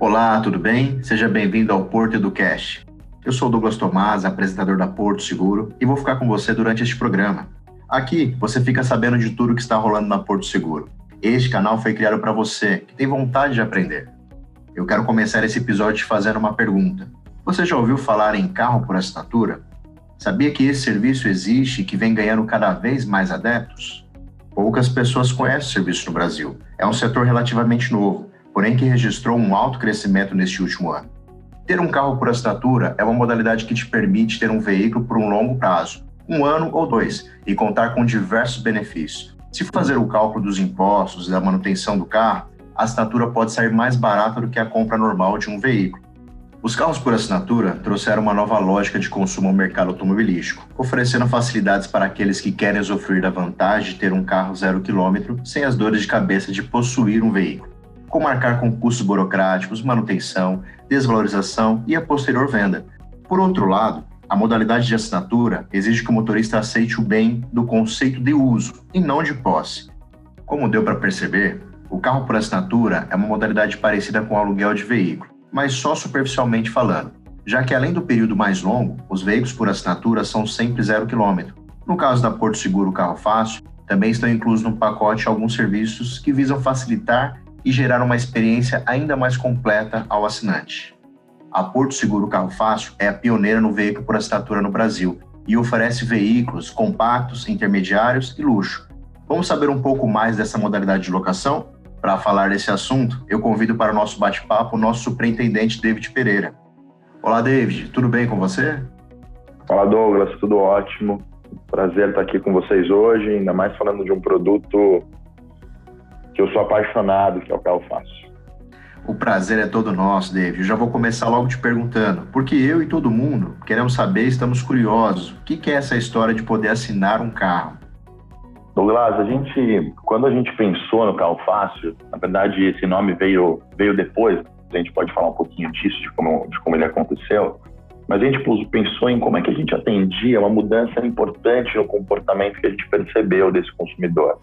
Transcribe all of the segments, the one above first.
Olá, tudo bem? Seja bem-vindo ao Porto Educast. Eu sou Douglas Tomás, apresentador da Porto Seguro, e vou ficar com você durante este programa. Aqui você fica sabendo de tudo que está rolando na Porto Seguro. Este canal foi criado para você que tem vontade de aprender. Eu quero começar esse episódio te fazendo uma pergunta. Você já ouviu falar em carro por assinatura? Sabia que esse serviço existe e que vem ganhando cada vez mais adeptos? Poucas pessoas conhecem o serviço no Brasil. É um setor relativamente novo, porém que registrou um alto crescimento neste último ano. Ter um carro por assinatura é uma modalidade que te permite ter um veículo por um longo prazo, um ano ou dois, e contar com diversos benefícios. Se fazer o cálculo dos impostos e da manutenção do carro, a assinatura pode sair mais barata do que a compra normal de um veículo. Os carros por assinatura trouxeram uma nova lógica de consumo ao mercado automobilístico, oferecendo facilidades para aqueles que querem usufruir da vantagem de ter um carro zero quilômetro sem as dores de cabeça de possuir um veículo, como marcar com custos burocráticos, manutenção, desvalorização e a posterior venda. Por outro lado, a modalidade de assinatura exige que o motorista aceite o bem do conceito de uso e não de posse. Como deu para perceber, o carro por assinatura é uma modalidade parecida com o aluguel de veículo mas só superficialmente falando, já que além do período mais longo, os veículos por assinatura são sempre zero quilômetro. No caso da Porto Seguro Carro Fácil, também estão inclusos no pacote alguns serviços que visam facilitar e gerar uma experiência ainda mais completa ao assinante. A Porto Seguro Carro Fácil é a pioneira no veículo por assinatura no Brasil e oferece veículos compactos, intermediários e luxo. Vamos saber um pouco mais dessa modalidade de locação? Para falar desse assunto, eu convido para o nosso bate-papo o nosso superintendente David Pereira. Olá, David, tudo bem com você? Fala, Douglas, tudo ótimo. Prazer estar aqui com vocês hoje, ainda mais falando de um produto que eu sou apaixonado, que é o Carro Fácil. O prazer é todo nosso, David. Eu já vou começar logo te perguntando, porque eu e todo mundo queremos saber, estamos curiosos, o que é essa história de poder assinar um carro? Douglas, a gente, quando a gente pensou no carro fácil, na verdade esse nome veio, veio depois, a gente pode falar um pouquinho disso, de como, de como ele aconteceu, mas a gente pensou em como é que a gente atendia uma mudança importante no comportamento que a gente percebeu desse consumidor.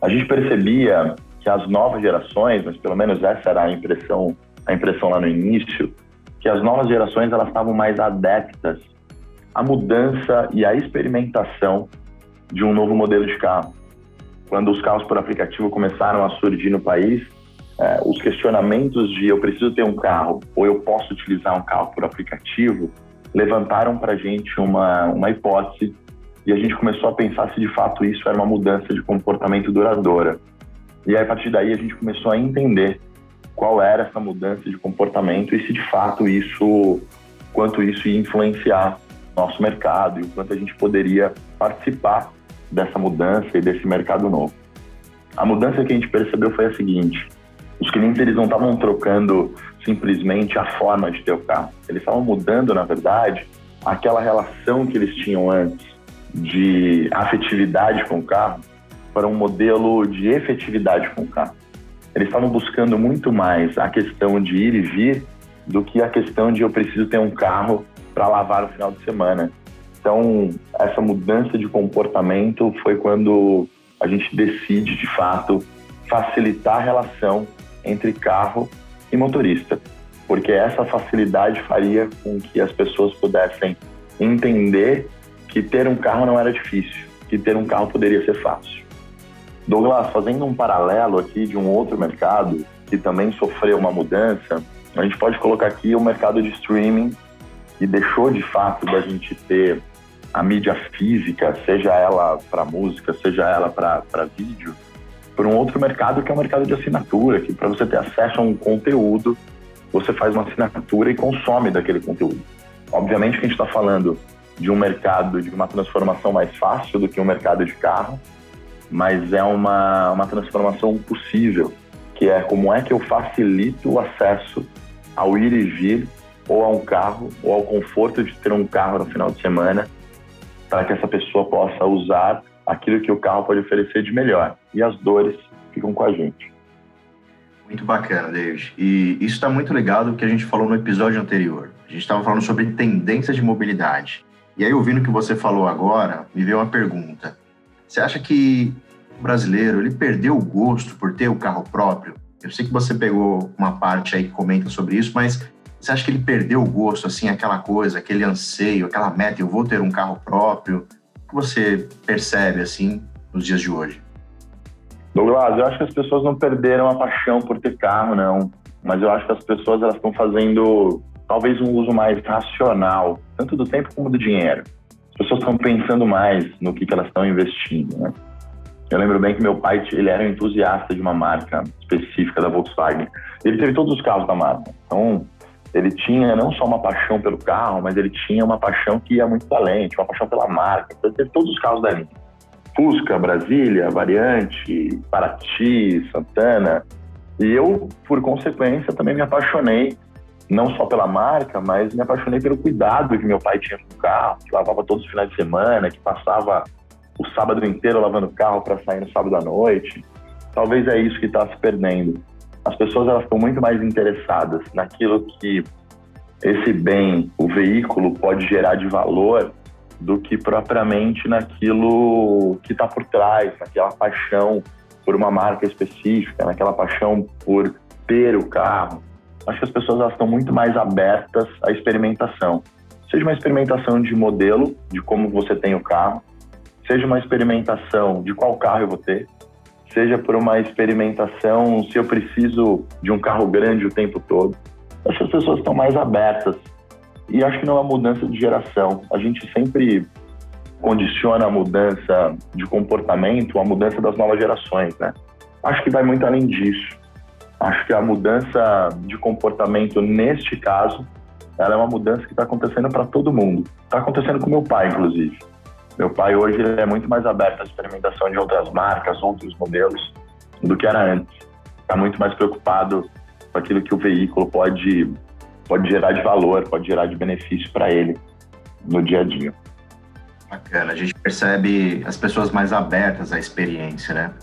A gente percebia que as novas gerações, mas pelo menos essa era a impressão, a impressão lá no início, que as novas gerações elas estavam mais adeptas à mudança e à experimentação de um novo modelo de carro. Quando os carros por aplicativo começaram a surgir no país, é, os questionamentos de eu preciso ter um carro ou eu posso utilizar um carro por aplicativo levantaram para a gente uma, uma hipótese e a gente começou a pensar se de fato isso era uma mudança de comportamento duradoura. E aí, a partir daí a gente começou a entender qual era essa mudança de comportamento e se de fato isso, quanto isso ia influenciar nosso mercado e o quanto a gente poderia participar dessa mudança e desse mercado novo. A mudança que a gente percebeu foi a seguinte: os clientes eles não estavam trocando simplesmente a forma de ter o carro, eles estavam mudando, na verdade, aquela relação que eles tinham antes de afetividade com o carro para um modelo de efetividade com o carro. Eles estavam buscando muito mais a questão de ir e vir do que a questão de eu preciso ter um carro para lavar no final de semana. Então, essa mudança de comportamento foi quando a gente decide, de fato, facilitar a relação entre carro e motorista, porque essa facilidade faria com que as pessoas pudessem entender que ter um carro não era difícil, que ter um carro poderia ser fácil. Douglas, fazendo um paralelo aqui de um outro mercado que também sofreu uma mudança, a gente pode colocar aqui o mercado de streaming, que deixou de fato da gente ter a mídia física, seja ela para música, seja ela para vídeo, para um outro mercado que é o mercado de assinatura, que para você ter acesso a um conteúdo, você faz uma assinatura e consome daquele conteúdo. Obviamente que a gente está falando de um mercado de uma transformação mais fácil do que um mercado de carro, mas é uma, uma transformação possível, que é como é que eu facilito o acesso ao ir e vir ou a um carro, ou ao conforto de ter um carro no final de semana, para que essa pessoa possa usar aquilo que o carro pode oferecer de melhor. E as dores ficam com a gente. Muito bacana, David. E isso está muito ligado ao que a gente falou no episódio anterior. A gente estava falando sobre tendências de mobilidade. E aí, ouvindo o que você falou agora, me veio uma pergunta. Você acha que o brasileiro ele perdeu o gosto por ter o carro próprio? Eu sei que você pegou uma parte aí que comenta sobre isso, mas você acha que ele perdeu o gosto, assim, aquela coisa, aquele anseio, aquela meta, eu vou ter um carro próprio? O que você percebe, assim, nos dias de hoje? Douglas, eu acho que as pessoas não perderam a paixão por ter carro, não. Mas eu acho que as pessoas elas estão fazendo talvez um uso mais racional, tanto do tempo como do dinheiro. As pessoas estão pensando mais no que, que elas estão investindo, né? Eu lembro bem que meu pai ele era um entusiasta de uma marca específica da Volkswagen. Ele teve todos os carros da marca. Então, ele tinha não só uma paixão pelo carro, mas ele tinha uma paixão que ia muito além, uma paixão pela marca. Então, ele teve todos os carros da linha. Fusca, Brasília, Variante, Paraty, Santana. E eu, por consequência, também me apaixonei não só pela marca, mas me apaixonei pelo cuidado que meu pai tinha com o carro, que lavava todos os finais de semana, que passava o sábado inteiro lavando o carro para sair no sábado à noite. Talvez é isso que está se perdendo. As pessoas elas estão muito mais interessadas naquilo que esse bem, o veículo, pode gerar de valor do que propriamente naquilo que está por trás, naquela paixão por uma marca específica, naquela paixão por ter o carro. Acho que as pessoas elas estão muito mais abertas à experimentação. Seja uma experimentação de modelo, de como você tem o carro, seja uma experimentação de qual carro eu vou ter, seja por uma experimentação se eu preciso de um carro grande o tempo todo. Acho que as pessoas estão mais abertas e acho que não é uma mudança de geração. A gente sempre condiciona a mudança de comportamento, a mudança das novas gerações, né? Acho que vai muito além disso. Acho que a mudança de comportamento neste caso, ela é uma mudança que está acontecendo para todo mundo. Está acontecendo com meu pai, inclusive. Meu pai hoje é muito mais aberto à experimentação de outras marcas, outros modelos, do que era antes. Está muito mais preocupado com aquilo que o veículo pode, pode gerar de valor, pode gerar de benefício para ele no dia a dia. Bacana, a gente percebe as pessoas mais abertas à experiência, né?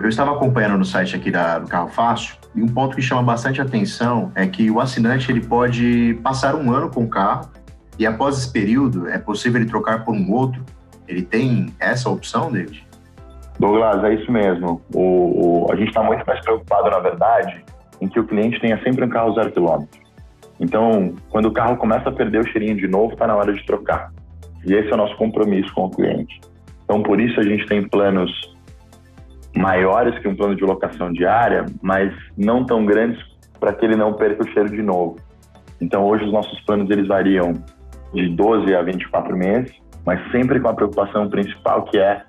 Eu estava acompanhando no site aqui da, do Carro Fácil e um ponto que chama bastante atenção é que o assinante ele pode passar um ano com o carro e após esse período é possível ele trocar por um outro ele tem essa opção, David? Douglas, é isso mesmo. O, o a gente está muito mais preocupado, na verdade, em que o cliente tenha sempre um carro zero quilômetro. Então, quando o carro começa a perder o cheirinho de novo, está na hora de trocar. E esse é o nosso compromisso com o cliente. Então, por isso a gente tem planos maiores que um plano de locação diária, mas não tão grandes para que ele não perca o cheiro de novo. Então, hoje os nossos planos eles variam de 12 a 24 meses mas sempre com a preocupação principal que é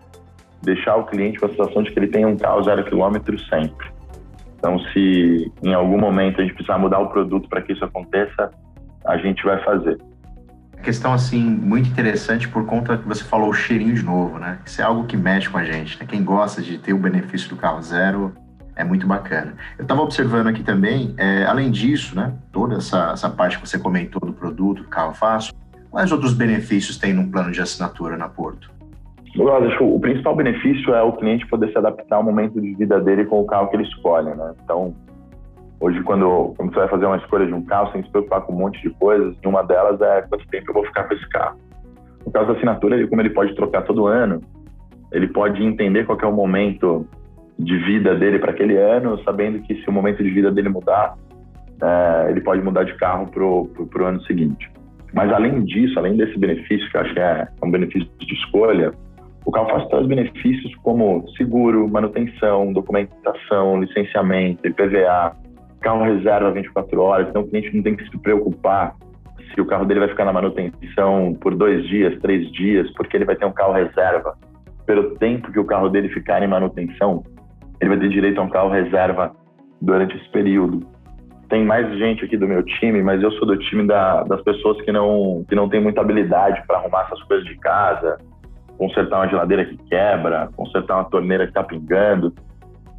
deixar o cliente com a situação de que ele tenha um carro zero quilômetro sempre. Então, se em algum momento a gente precisar mudar o produto para que isso aconteça, a gente vai fazer. Questão assim muito interessante por conta que você falou o cheirinho de novo, né? Isso é algo que mexe com a gente. Né? Quem gosta de ter o benefício do carro zero é muito bacana. Eu estava observando aqui também, é, além disso, né? Toda essa, essa parte que você comentou do produto, do carro fácil, Quais outros benefícios tem num plano de assinatura na Porto? Eu acho que o principal benefício é o cliente poder se adaptar ao momento de vida dele com o carro que ele escolhe, né? Então, hoje, quando, quando você vai fazer uma escolha de um carro, você tem que se preocupar com um monte de coisas. E uma delas é quanto tempo eu vou ficar com esse carro. No caso da assinatura, ele, como ele pode trocar todo ano, ele pode entender qual é o momento de vida dele para aquele ano, sabendo que se o momento de vida dele mudar, é, ele pode mudar de carro para o ano seguinte. Mas além disso, além desse benefício, que eu acho que é um benefício de escolha, o CalFast traz benefícios como seguro, manutenção, documentação, licenciamento, IPVA, carro reserva 24 horas, então o cliente não tem que se preocupar se o carro dele vai ficar na manutenção por dois dias, três dias, porque ele vai ter um carro reserva. Pelo tempo que o carro dele ficar em manutenção, ele vai ter direito a um carro reserva durante esse período tem mais gente aqui do meu time, mas eu sou do time da, das pessoas que não, que não tem muita habilidade para arrumar essas coisas de casa, consertar uma geladeira que quebra, consertar uma torneira que está pingando.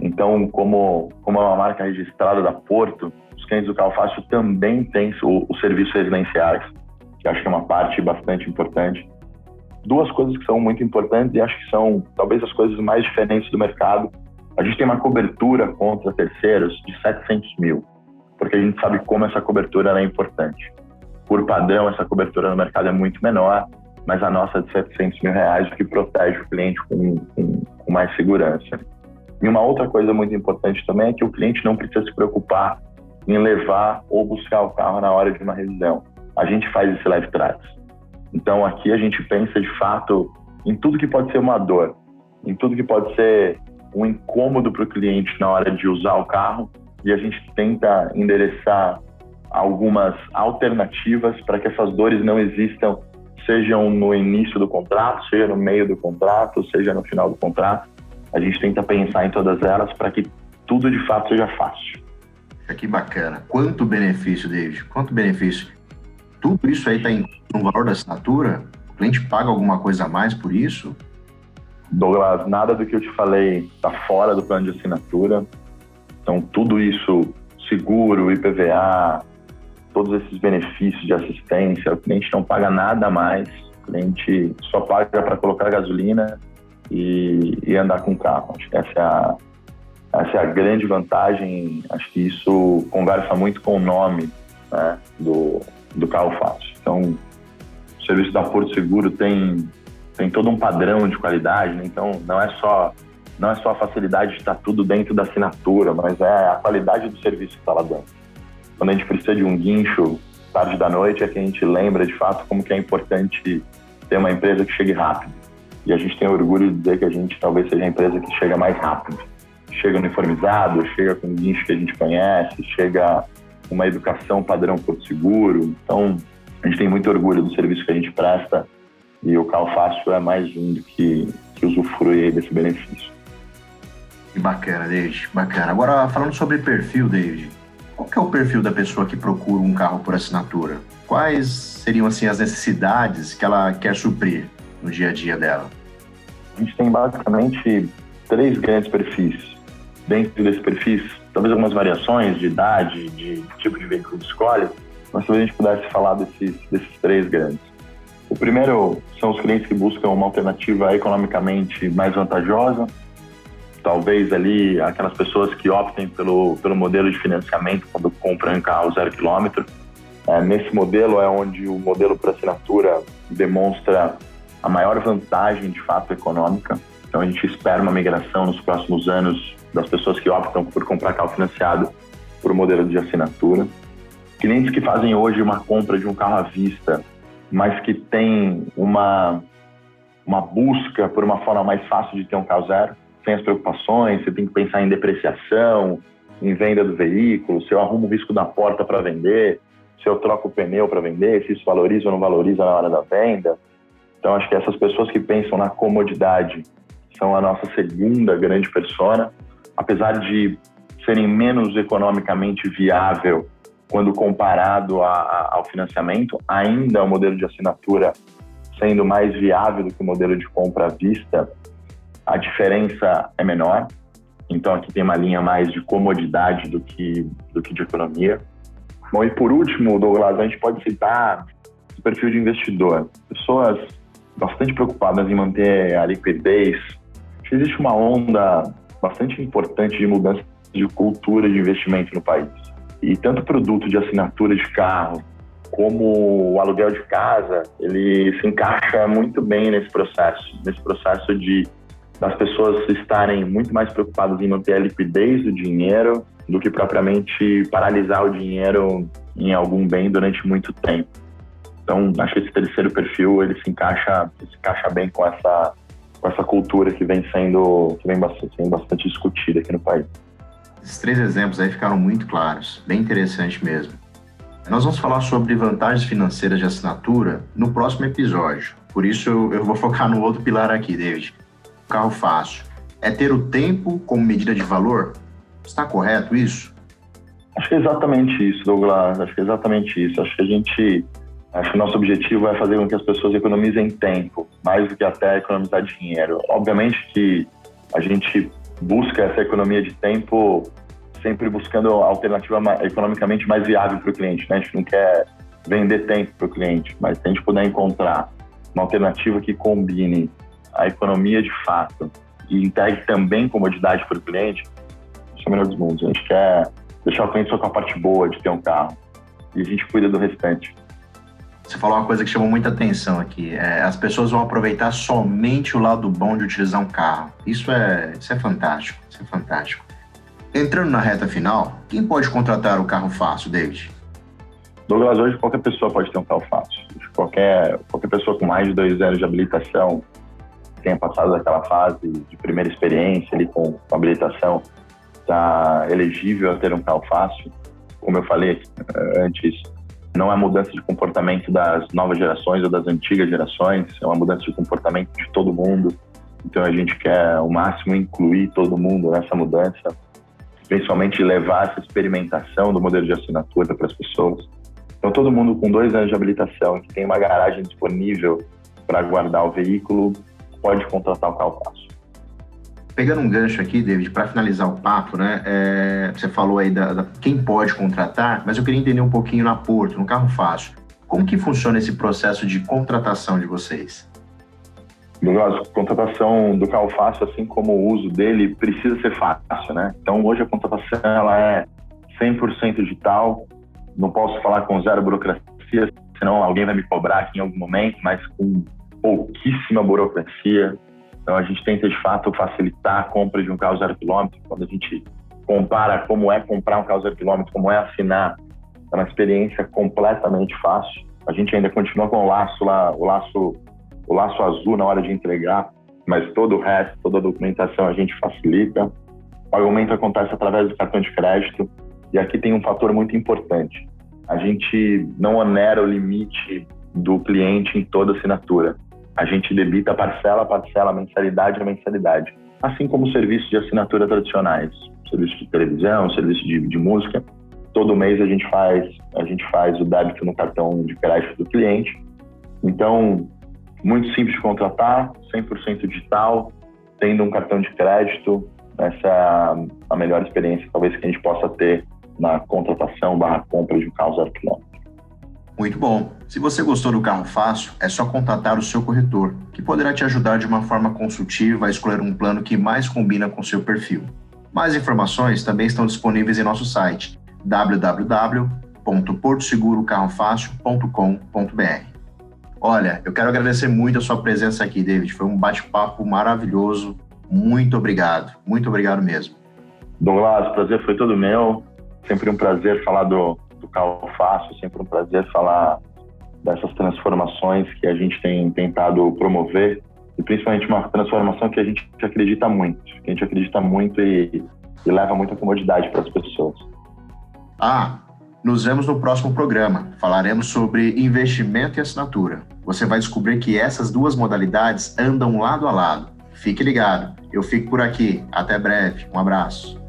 Então, como, como é uma marca registrada da Porto, os clientes do Carro Fácil também têm os serviços residenciais, que acho que é uma parte bastante importante. Duas coisas que são muito importantes e acho que são talvez as coisas mais diferentes do mercado. A gente tem uma cobertura contra terceiros de 700 mil porque a gente sabe como essa cobertura é importante. Por padrão, essa cobertura no mercado é muito menor, mas a nossa é de 700 mil reais, o que protege o cliente com, com, com mais segurança. E uma outra coisa muito importante também é que o cliente não precisa se preocupar em levar ou buscar o carro na hora de uma revisão. A gente faz esse live trás. Então aqui a gente pensa de fato em tudo que pode ser uma dor, em tudo que pode ser um incômodo para o cliente na hora de usar o carro e a gente tenta endereçar algumas alternativas para que essas dores não existam, sejam no início do contrato, seja no meio do contrato, seja no final do contrato. A gente tenta pensar em todas elas para que tudo de fato seja fácil. Que bacana. Quanto benefício, David? Quanto benefício? Tudo isso aí está no valor da assinatura? O cliente paga alguma coisa a mais por isso? Douglas, nada do que eu te falei está fora do plano de assinatura. Então, tudo isso, seguro, IPVA, todos esses benefícios de assistência, o cliente não paga nada a mais, o cliente só paga para colocar gasolina e, e, andar com carro. Acho que essa é, a, essa é a grande vantagem, acho que isso conversa muito com o nome né, do, do carro fácil. Então, o serviço da Porto Seguro tem tem todo um padrão de qualidade, né? então não é só não é só a facilidade de estar tudo dentro da assinatura, mas é a qualidade do serviço que está lá dentro. Quando a gente precisa de um guincho tarde da noite, é que a gente lembra de fato como que é importante ter uma empresa que chegue rápido. E a gente tem orgulho de dizer que a gente talvez seja a empresa que chega mais rápido. Chega uniformizado, chega com guincho que a gente conhece, chega com uma educação padrão por seguro. Então, a gente tem muito orgulho do serviço que a gente presta e o carro fácil é mais um do que, que usufrui desse benefício. Que bacana, David. Bacana. Agora, falando sobre perfil, David, qual é o perfil da pessoa que procura um carro por assinatura? Quais seriam assim as necessidades que ela quer suprir no dia a dia dela? A gente tem basicamente três grandes perfis. Dentro desses perfis, talvez algumas variações de idade, de tipo de veículo de escolha, mas talvez a gente pudesse falar desses, desses três grandes. O primeiro são os clientes que buscam uma alternativa economicamente mais vantajosa, talvez ali aquelas pessoas que optem pelo, pelo modelo de financiamento quando compram um carro zero quilômetro. É, nesse modelo é onde o modelo por assinatura demonstra a maior vantagem de fato econômica. Então a gente espera uma migração nos próximos anos das pessoas que optam por comprar carro financiado por modelo de assinatura. Clientes que fazem hoje uma compra de um carro à vista mas que tem uma, uma busca por uma forma mais fácil de ter um carro zero, sem as preocupações, você tem que pensar em depreciação, em venda do veículo, se eu arrumo o risco da porta para vender, se eu troco o pneu para vender, se isso valoriza ou não valoriza na hora da venda. Então, acho que essas pessoas que pensam na comodidade são a nossa segunda grande persona, apesar de serem menos economicamente viável quando comparado a, a, ao financiamento, ainda o modelo de assinatura sendo mais viável do que o modelo de compra à vista, a diferença é menor. Então aqui tem uma linha mais de comodidade do que, do que de economia. Bom, e por último, Douglas, a gente pode citar o perfil de investidor. Pessoas bastante preocupadas em manter a liquidez. Existe uma onda bastante importante de mudança de cultura de investimento no país. E tanto o produto de assinatura de carro como o aluguel de casa, ele se encaixa muito bem nesse processo, nesse processo de das pessoas estarem muito mais preocupadas em manter a liquidez do dinheiro do que propriamente paralisar o dinheiro em algum bem durante muito tempo. Então, acho que esse terceiro perfil ele se encaixa, se encaixa bem com essa com essa cultura que vem sendo que vem bastante, sendo bastante discutida aqui no país. Esses três exemplos aí ficaram muito claros, bem interessante mesmo. Nós vamos falar sobre vantagens financeiras de assinatura no próximo episódio. Por isso eu vou focar no outro pilar aqui, David. Carro fácil. É ter o tempo como medida de valor? Está correto isso? Acho que é exatamente isso, Douglas. Acho que é exatamente isso. Acho que a gente. Acho que nosso objetivo é fazer com que as pessoas economizem tempo, mais do que até economizar dinheiro. Obviamente que a gente busca essa economia de tempo sempre buscando a alternativa economicamente mais viável para o cliente. Né? A gente não quer vender tempo para o cliente, mas se a gente puder encontrar uma alternativa que combine a economia de fato e integre também comodidade para o cliente, isso é o melhor dos mundos. A gente quer deixar o cliente só com a parte boa de ter um carro e a gente cuida do restante. Você falou uma coisa que chamou muita atenção aqui. É, as pessoas vão aproveitar somente o lado bom de utilizar um carro. Isso é, isso é fantástico. Isso é fantástico. Entrando na reta final, quem pode contratar o carro fácil, David? Douglas, hoje qualquer pessoa pode ter um carro fácil. Qualquer, qualquer pessoa com mais de dois anos de habilitação, tenha passado daquela fase de primeira experiência ali com habilitação, está elegível a ter um carro fácil. Como eu falei eh, antes, não é mudança de comportamento das novas gerações ou das antigas gerações, é uma mudança de comportamento de todo mundo. Então a gente quer ao máximo incluir todo mundo nessa mudança, principalmente levar essa experimentação do modelo de assinatura para as pessoas. Então todo mundo com dois anos de habilitação que tem uma garagem disponível para guardar o veículo pode contratar o fácil. Pegando um gancho aqui, David, para finalizar o papo, né? É, você falou aí da, da, quem pode contratar, mas eu queria entender um pouquinho na Porto, no carro fácil. Como que funciona esse processo de contratação de vocês? a contratação do carro fácil, assim como o uso dele, precisa ser fácil, né? Então, hoje a contratação ela é 100% digital. Não posso falar com zero burocracia, senão alguém vai me cobrar aqui em algum momento, mas com pouquíssima burocracia, então a gente tenta de fato facilitar a compra de um carro zero quilômetro. Quando a gente compara como é comprar um carro zero quilômetro, como é assinar, é uma experiência completamente fácil. A gente ainda continua com o laço lá, o laço, o laço azul na hora de entregar, mas todo o resto, toda a documentação a gente facilita. O pagamento acontece através do cartão de crédito e aqui tem um fator muito importante. A gente não onera o limite do cliente em toda assinatura a gente debita parcela a parcela, mensalidade a mensalidade. Assim como serviços de assinatura tradicionais, serviço de televisão, serviço de, de música. Todo mês a gente faz a gente faz o débito no cartão de crédito do cliente. Então, muito simples de contratar, 100% digital, tendo um cartão de crédito. Essa é a melhor experiência, talvez, que a gente possa ter na contratação barra compra de um carro zero quilômetro. Muito bom. Se você gostou do carro fácil, é só contatar o seu corretor, que poderá te ajudar de uma forma consultiva a escolher um plano que mais combina com seu perfil. Mais informações também estão disponíveis em nosso site www.portosegurocarrofácil.com.br. Olha, eu quero agradecer muito a sua presença aqui, David. Foi um bate-papo maravilhoso. Muito obrigado. Muito obrigado mesmo. Douglas, o prazer foi todo meu. Sempre um prazer falar do, do Carro Fácil, sempre um prazer falar dessas transformações que a gente tem tentado promover e principalmente uma transformação que a gente acredita muito, que a gente acredita muito e, e leva muita comodidade para as pessoas. Ah, nos vemos no próximo programa. Falaremos sobre investimento e assinatura. Você vai descobrir que essas duas modalidades andam lado a lado. Fique ligado. Eu fico por aqui. Até breve. Um abraço.